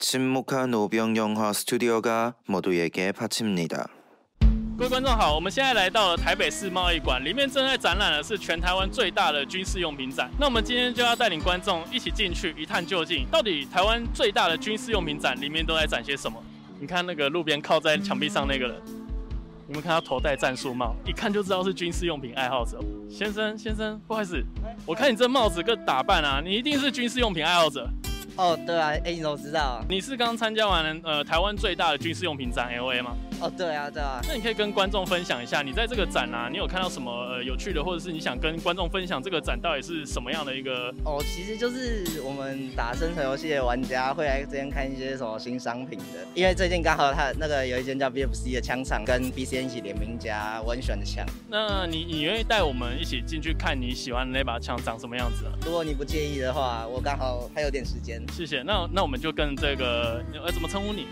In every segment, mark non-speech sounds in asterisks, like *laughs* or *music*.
침묵한오병영화스튜디오가모두에게바칩니다。 各位观众好，我们现在来到了台北市贸易馆，里面正在展览的是全台湾最大的军事用品展。那我们今天就要带领观众一起进去一探究竟，到底台湾最大的军事用品展里面都在展些什么？你看那个路边靠在墙壁上那个人，有没有看他头戴战术帽？一看就知道是军事用品爱好者。先生，先生，不好意思，我看你这帽子跟打扮啊，你一定是军事用品爱好者。 哦，对啊，哎，你怎么知道？你是刚参加完呃台湾最大的军事用品展 L A 吗？哦，对啊，对啊。那你可以跟观众分享一下，你在这个展啊，你有看到什么呃有趣的，或者是你想跟观众分享这个展到底是什么样的一个？哦，其实就是我们打生存游戏的玩家会来这边看一些什么新商品的，因为最近刚好他那个有一间叫 B F C 的枪厂跟 B C N 一起联名加我很喜欢的枪。那你你愿意带我们一起进去看你喜欢的那把枪长什么样子啊？如果你不介意的话，我刚好还有点时间。谢谢。那那我们就跟这个呃怎么称呼你？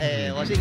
哎，我姓。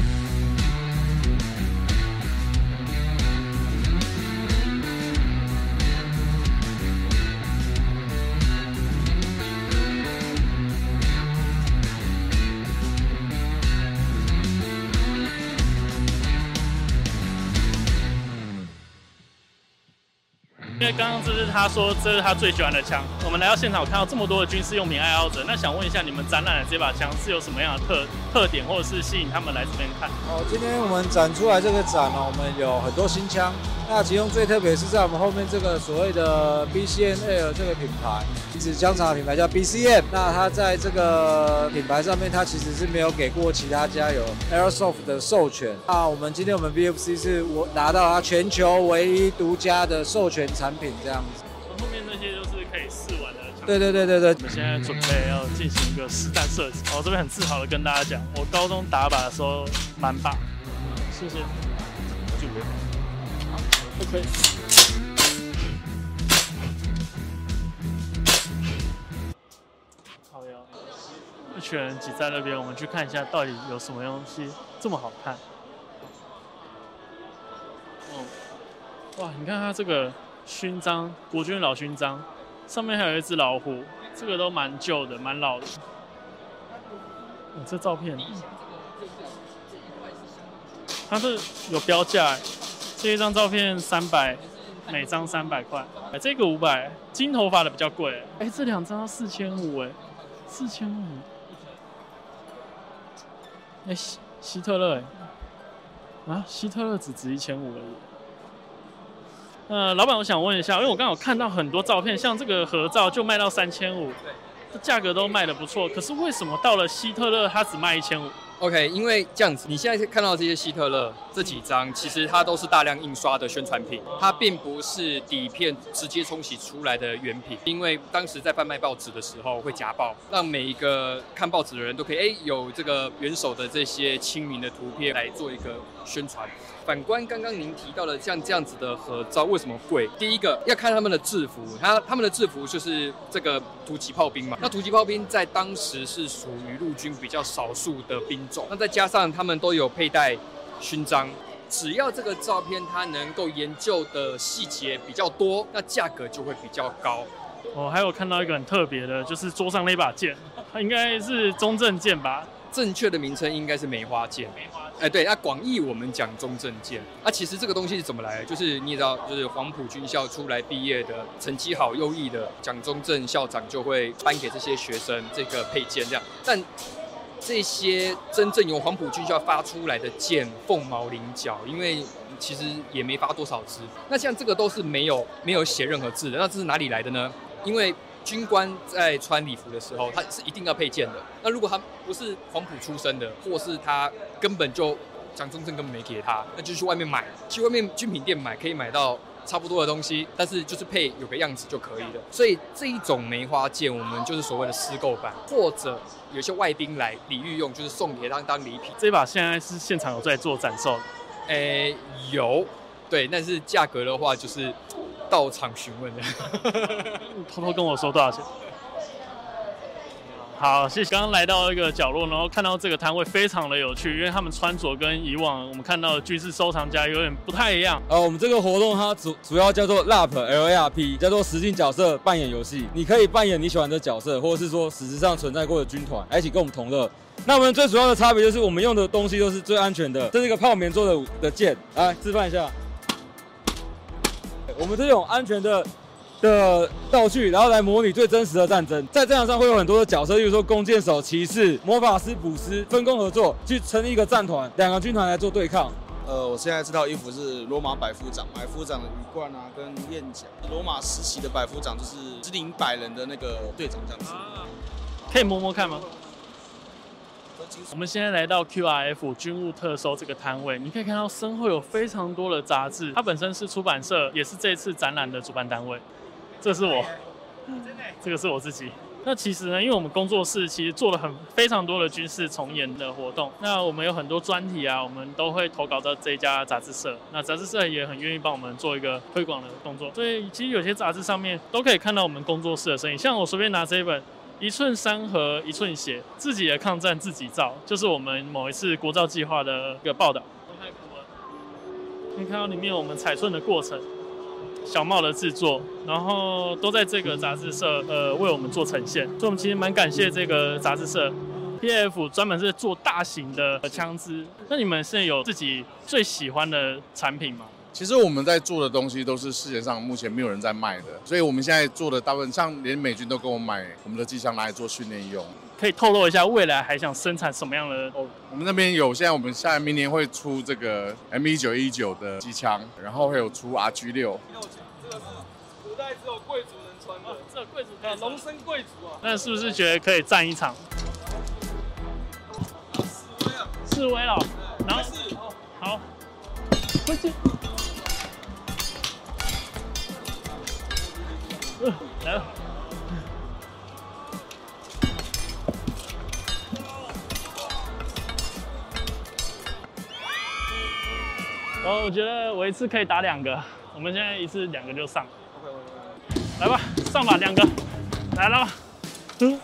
为刚刚这是他说这是他最喜欢的枪，我们来到现场我看到这么多的军事用品爱好者，那想问一下你们展览的这把枪是有什么样的特特点，或者是吸引他们来这边看？哦，今天我们展出来这个展呢，我们有很多新枪，那其中最特别是在我们后面这个所谓的 BCN Air 这个品牌，指枪厂的品牌叫 BCM，那它在这个品牌上面，它其实是没有给过其他家有 Airsoft 的授权。那我们今天我们 BFC 是我拿到它全球唯一独家的授权产品这样子。后面那些都是可以试玩的。对对对对对。我们现在准备要进行一个实弹射击。我这边很自豪的跟大家讲，我高中打靶的时候满靶。谢谢。OK。好呀。一群人挤在那边，我们去看一下到底有什么东西这么好看。哦。哇，你看它这个勋章，国军老勋章，上面还有一只老虎，这个都蛮旧的，蛮老的。哦，这照片，它是有标价，这一张照片三百，每张三百块。哎，这个五百，金头发的比较贵。哎，这两张要四千五，哎，四千五。哎，希希特勒，哎，啊，希特勒只值一千五而已。呃，老板，我想问一下，因为我刚好看到很多照片，像这个合照就卖到三千五，这价格都卖的不错。可是为什么到了希特勒他只卖一千五？OK，因为这样子，你现在看到这些希特勒这几张，其实它都是大量印刷的宣传品，它并不是底片直接冲洗出来的原品。因为当时在贩卖报纸的时候会夹报，让每一个看报纸的人都可以哎有这个元首的这些亲民的图片来做一个宣传。反观刚刚您提到的像这样子的合照，为什么贵？第一个要看他们的制服，他他们的制服就是这个突击炮兵嘛。那突击炮兵在当时是属于陆军比较少数的兵种，那再加上他们都有佩戴勋章，只要这个照片它能够研究的细节比较多，那价格就会比较高。哦，还有看到一个很特别的，就是桌上那把剑，它 *laughs* 应该是中正剑吧？正确的名称应该是梅花剑。梅花，哎，对，那广义我们讲中正剑。那其实这个东西是怎么来的？就是你也知道，就是黄埔军校出来毕业的成绩好、优异的，蒋中正校长就会颁给这些学生这个配件这样。但这些真正由黄埔军校发出来的剑凤毛麟角，因为其实也没发多少支。那像这个都是没有没有写任何字的，那这是哪里来的呢？因为军官在穿礼服的时候，他是一定要配件的。那如果他不是黄埔出身的，或是他根本就蒋中正根本没给他，那就去外面买，去外面军品店买，可以买到差不多的东西，但是就是配有个样子就可以了。所以这一种梅花剑，我们就是所谓的私购版，或者有些外宾来礼遇用，就是送给他当礼品。这把现在是现场有在做展售，诶，有，对，但是价格的话就是。到场询问的，*laughs* 偷偷跟我说多少钱？好，谢谢。刚刚来到一个角落，然后看到这个摊位非常的有趣，因为他们穿着跟以往我们看到的军事收藏家有点不太一样。呃，我们这个活动它主主要叫做 LARP L A R P，叫做实境角色扮演游戏。你可以扮演你喜欢的角色，或者是说史实上存在过的军团，一起跟我们同乐。那我们最主要的差别就是我们用的东西都是最安全的，这是一个泡棉做的的剑，来示范一下。我们这种安全的。的道具，然后来模拟最真实的战争。在战场上会有很多的角色，例如说弓箭手、骑士、魔法师、捕师，分工合作去成立一个战团，两个军团来做对抗。呃，我现在这套衣服是罗马百夫长，百夫长的羽冠啊，跟燕甲。罗马时期的百夫长就是指领百人的那个队长这样子。可以摸摸看吗？我们现在来到 QRF 军务特搜这个摊位，你可以看到身后有非常多的杂志，它本身是出版社，也是这次展览的主办单位。这是我，*laughs* 这个是我自己。那其实呢，因为我们工作室其实做了很非常多的军事重演的活动，那我们有很多专题啊，我们都会投稿到这家杂志社。那杂志社也很愿意帮我们做一个推广的动作。所以其实有些杂志上面都可以看到我们工作室的身影。像我随便拿这一本《一寸山河一寸血》，自己的抗战自己造，就是我们某一次国造计划的一个报道。可以看到里面我们彩寸的过程。小帽的制作，然后都在这个杂志社呃为我们做呈现，所以我们其实蛮感谢这个杂志社，P F 专门是做大型的枪支。那你们是有自己最喜欢的产品吗？其实我们在做的东西都是世界上目前没有人在卖的，所以我们现在做的大部分，像连美军都跟我买我们的机枪拿来做训练用。可以透露一下未来还想生产什么样的？哦，我们那边有，现在我们下明年会出这个 M 一九一九的机枪，然后会有出 R G 六。这个是古代只有贵族能穿的，这贵族啊，龙身贵族啊。那是不是觉得可以战一场？示威啊！示威了，然后好，快去。来了。哦，我觉得我一次可以打两个。我们现在一次两个就上，来吧，上吧，两个，来了，嗯，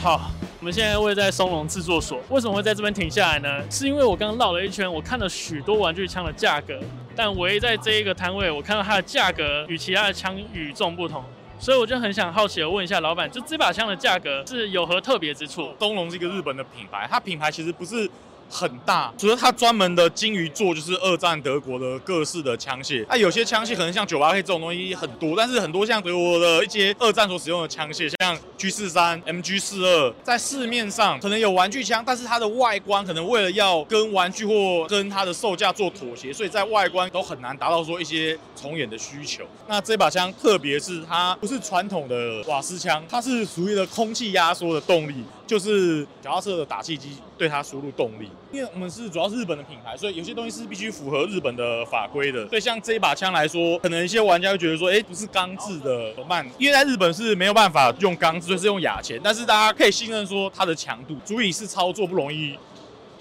好，我们现在位在松隆制作所，为什么会在这边停下来呢？是因为我刚刚绕了一圈，我看了许多玩具枪的价格，但唯一在这一个摊位，我看到它的价格与其他的枪与众不同。所以我就很想好奇的问一下老板，就这把枪的价格是有何特别之处？东龙是一个日本的品牌，它品牌其实不是。很大，除了它专门的金鱼座就是二战德国的各式的枪械。那有些枪械可能像九八 K 这种东西很多，但是很多像德国的一些二战所使用的枪械，像 G 四三、MG 四二，在市面上可能有玩具枪，但是它的外观可能为了要跟玩具或跟它的售价做妥协，所以在外观都很难达到说一些重演的需求。那这把枪特别是它不是传统的瓦斯枪，它是属于的空气压缩的动力。就是脚踏车的打气机对它输入动力，因为我们是主要是日本的品牌，所以有些东西是必须符合日本的法规的。所以像这一把枪来说，可能一些玩家会觉得说，哎，不是钢制的慢，因为在日本是没有办法用钢制，就是用亚钳。但是大家可以信任说它的强度足以是操作不容易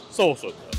受损的。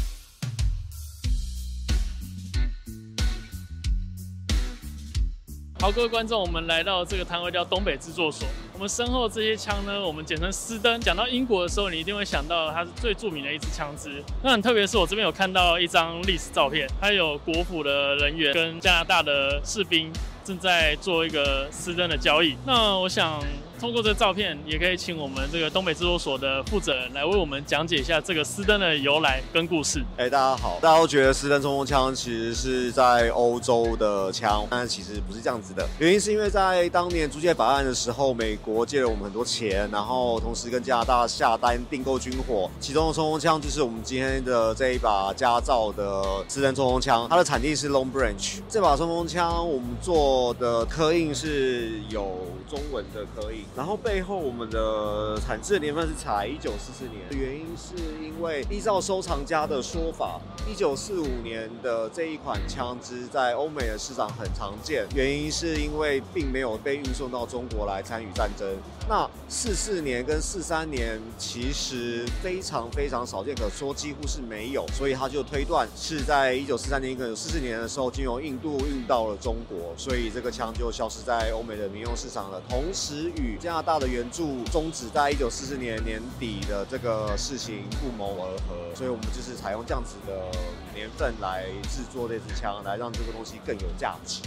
好，各位观众，我们来到这个摊位叫东北制作所。我们身后这些枪呢，我们简称斯登。讲到英国的时候，你一定会想到它是最著名的一支枪支。那很特别是，我这边有看到一张历史照片，它有国府的人员跟加拿大的士兵正在做一个斯登的交易。那我想。通过这照片，也可以请我们这个东北制作所的负责人来为我们讲解一下这个斯登的由来跟故事。哎，大家好，大家都觉得斯登冲锋枪其实是在欧洲的枪，但其实不是这样子的。原因是因为在当年租借法案的时候，美国借了我们很多钱，然后同时跟加拿大下单订购军火，其中的冲锋枪就是我们今天的这一把加造的斯登冲锋枪，它的产地是 Long Branch。这把冲锋枪我们做的刻印是有中文的刻印。然后背后我们的产制的年份是才一九四四年，原因是因为依照收藏家的说法，一九四五年的这一款枪支在欧美的市场很常见，原因是因为并没有被运送到中国来参与战争。那四四年跟四三年其实非常非常少见，可说几乎是没有，所以他就推断是在一九四三年跟四四年的时候，经由印度运到了中国，所以这个枪就消失在欧美的民用市场了。同时与加拿大的援助终止在一九四四年年底的这个事情不谋而合，所以我们就是采用这样子的年份来制作这支枪，来让这个东西更有价值。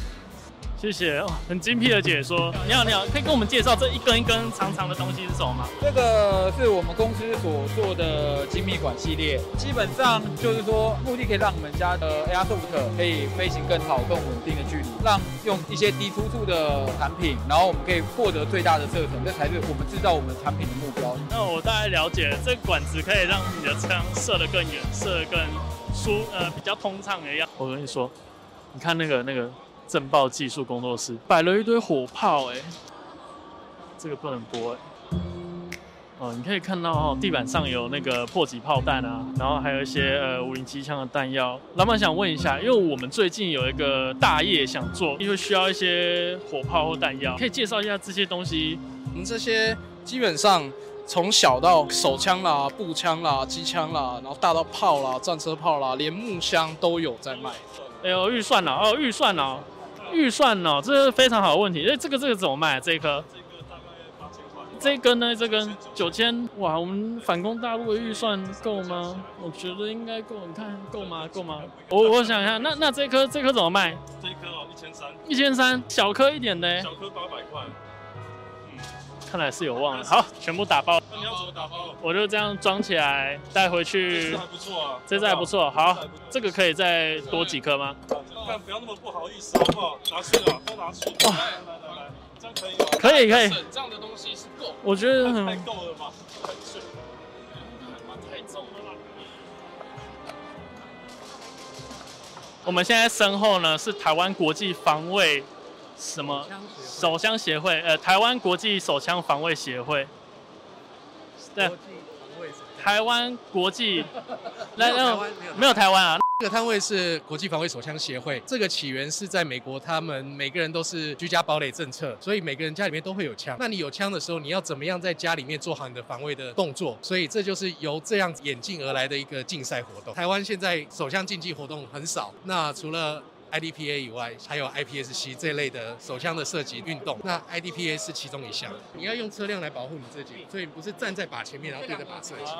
谢谢，哦，很精辟的解说。你好，你好，可以跟我们介绍这一根一根长长的东西是什么吗？这个是我们公司所做的精密管系列，基本上就是说，目的可以让我们家的 Airsoft 可以飞行更好、更稳定的距离，让用一些低突触的产品，然后我们可以获得最大的射程，这才是我们制造我们产品的目标。那我大概了解，这管子可以让你的枪射得更远，射得更舒，呃，比较通畅的样。我跟你说，你看那个那个。震爆技术工作室摆了一堆火炮，哎，这个不能播哎。哦，你可以看到哦，地板上有那个破击炮弹啊，然后还有一些呃五零机枪的弹药。老板想问一下，因为我们最近有一个大业想做，因为需要一些火炮或弹药，可以介绍一下这些东西。我们这些基本上从小到手枪啦、步枪啦、机枪啦，然后大到炮啦、战车炮啦，连木箱都有在卖。哎呦，预算了哦，预算了。预算哦，这是非常好的问题。哎，这个这个怎么卖？这一颗？这个大概八千块。这根呢？这根九千。哇，我们反攻大陆的预算够吗？我觉得应该够。你看够吗？够吗？我我想一下，那那这颗这颗怎么卖？这一颗哦，一千三。一千三，小颗一点的。小颗八百块。嗯，看来是有望了。好，全部打包。那你要怎么打包？我就这样装起来带回去。这还不错啊。这只还不错。好，这个可以再多几颗吗？但，不要那么不好意思，好不好？拿去了，都拿去。哇，来来来来，这样可以吗？可以可以。这样的东西是够。我觉得太够了吧？太重了吧？我们现在身后呢是台湾国际防卫什么手枪协会？呃，台湾国际手枪防卫协会。对。台湾国际。*laughs* 来，没有台湾啊。这个摊位是国际防卫手枪协会，这个起源是在美国，他们每个人都是居家堡垒政策，所以每个人家里面都会有枪。那你有枪的时候，你要怎么样在家里面做好你的防卫的动作？所以这就是由这样演进而来的一个竞赛活动。台湾现在手枪竞技活动很少，那除了 IDPA 以外，还有 IPSC 这类的手枪的射击运动。那 IDPA 是其中一项，你要用车辆来保护你自己，所以不是站在靶前面然后对着靶射击，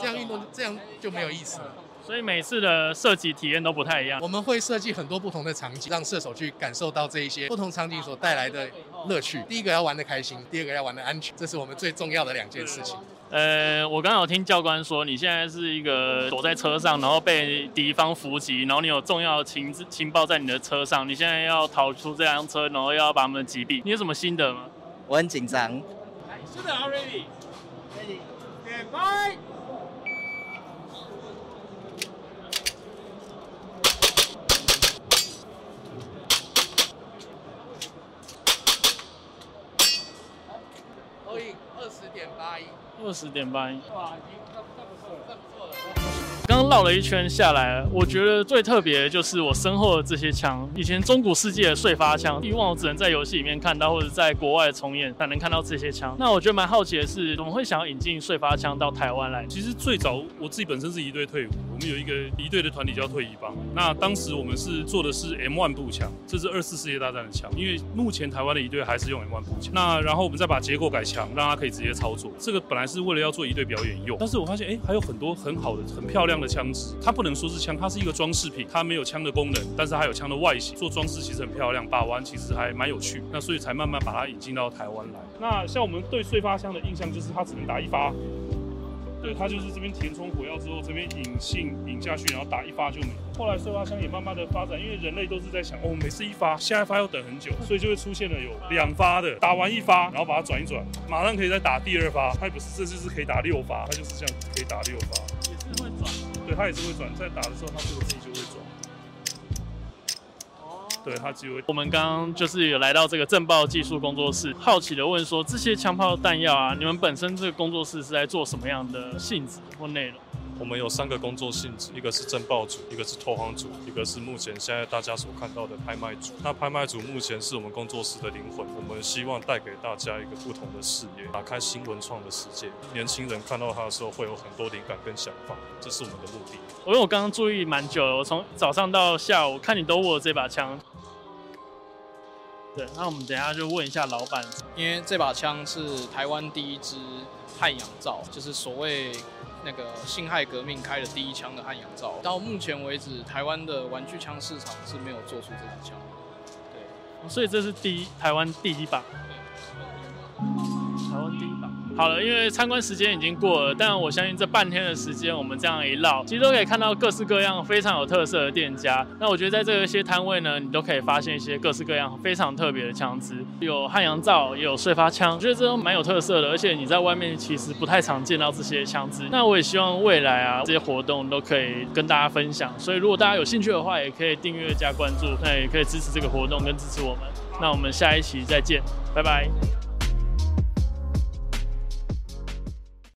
这样运动这样就没有意思了。所以每次的设计体验都不太一样。我们会设计很多不同的场景，让射手去感受到这一些不同场景所带来的乐趣。第一个要玩的开心，第二个要玩的安全，这是我们最重要的两件事情。呃，我刚刚有听教官说，你现在是一个躲在车上，然后被敌方伏击，然后你有重要情情报在你的车上，你现在要逃出这辆车，然后要把他们击毙。你有什么心得吗？我很紧张。是的，Ready，Ready，Stand by。二十点半。绕了一圈下来，我觉得最特别的就是我身后的这些枪。以前中古世纪的碎发枪，以往我只能在游戏里面看到，或者在国外重演才能看到这些枪。那我觉得蛮好奇的是，怎么会想要引进碎发枪到台湾来？其实最早我自己本身是一队退伍，我们有一个一队的团体叫退役帮。那当时我们是做的是 M1 步枪，这是二次世界大战的枪。因为目前台湾的一队还是用 M1 步枪。那然后我们再把结构改强，让它可以直接操作。这个本来是为了要做一队表演用，但是我发现哎，还有很多很好的、很漂亮的枪枪支，它。不能说是枪，它是一个装饰品，它没有枪的功能，但是它有枪的外形，做装饰其实很漂亮，把玩其实还蛮有趣，那所以才慢慢把它引进到台湾来。那像我们对碎发枪的印象就是它只能打一发，对，它就是这边填充火药之后，这边引信引下去，然后打一发就没了。后来碎发枪也慢慢的发展，因为人类都是在想，哦，每次一发，下一发要等很久，所以就会出现了有两发的，打完一发，然后把它转一转，马上可以再打第二发。它也不是，这就是可以打六发，它就是这样可以打六发，对，它也是会转，在打的时候，它这个自己就会转。哦。对，它只有。我们刚刚就是有来到这个震爆技术工作室，好奇的问说，这些枪炮弹药啊，你们本身这个工作室是在做什么样的性质或内容？我们有三个工作性质，一个是震爆组，一个是拓荒组，一个是目前现在大家所看到的拍卖组。那拍卖组目前是我们工作室的灵魂，我们希望带给大家一个不同的视野，打开新文创的世界。年轻人看到它的时候会有很多灵感跟想法，这是我们的目的。因为我刚刚注意蛮久了，我从早上到下午看你都握这把枪。对，那我们等下就问一下老板，因为这把枪是台湾第一支汉阳造，就是所谓。那个辛亥革命开的第一枪的汉阳造，到目前为止，台湾的玩具枪市场是没有做出这支枪，对，所以这是第一台湾第一把，台湾第一把。好了，因为参观时间已经过了，但我相信这半天的时间，我们这样一绕，其实都可以看到各式各样非常有特色的店家。那我觉得在这些摊位呢，你都可以发现一些各式各样非常特别的枪支，有汉阳造，也有碎发枪，我觉得这都蛮有特色的。而且你在外面其实不太常见到这些枪支。那我也希望未来啊，这些活动都可以跟大家分享。所以如果大家有兴趣的话，也可以订阅加关注，那也可以支持这个活动跟支持我们。那我们下一期再见，拜拜。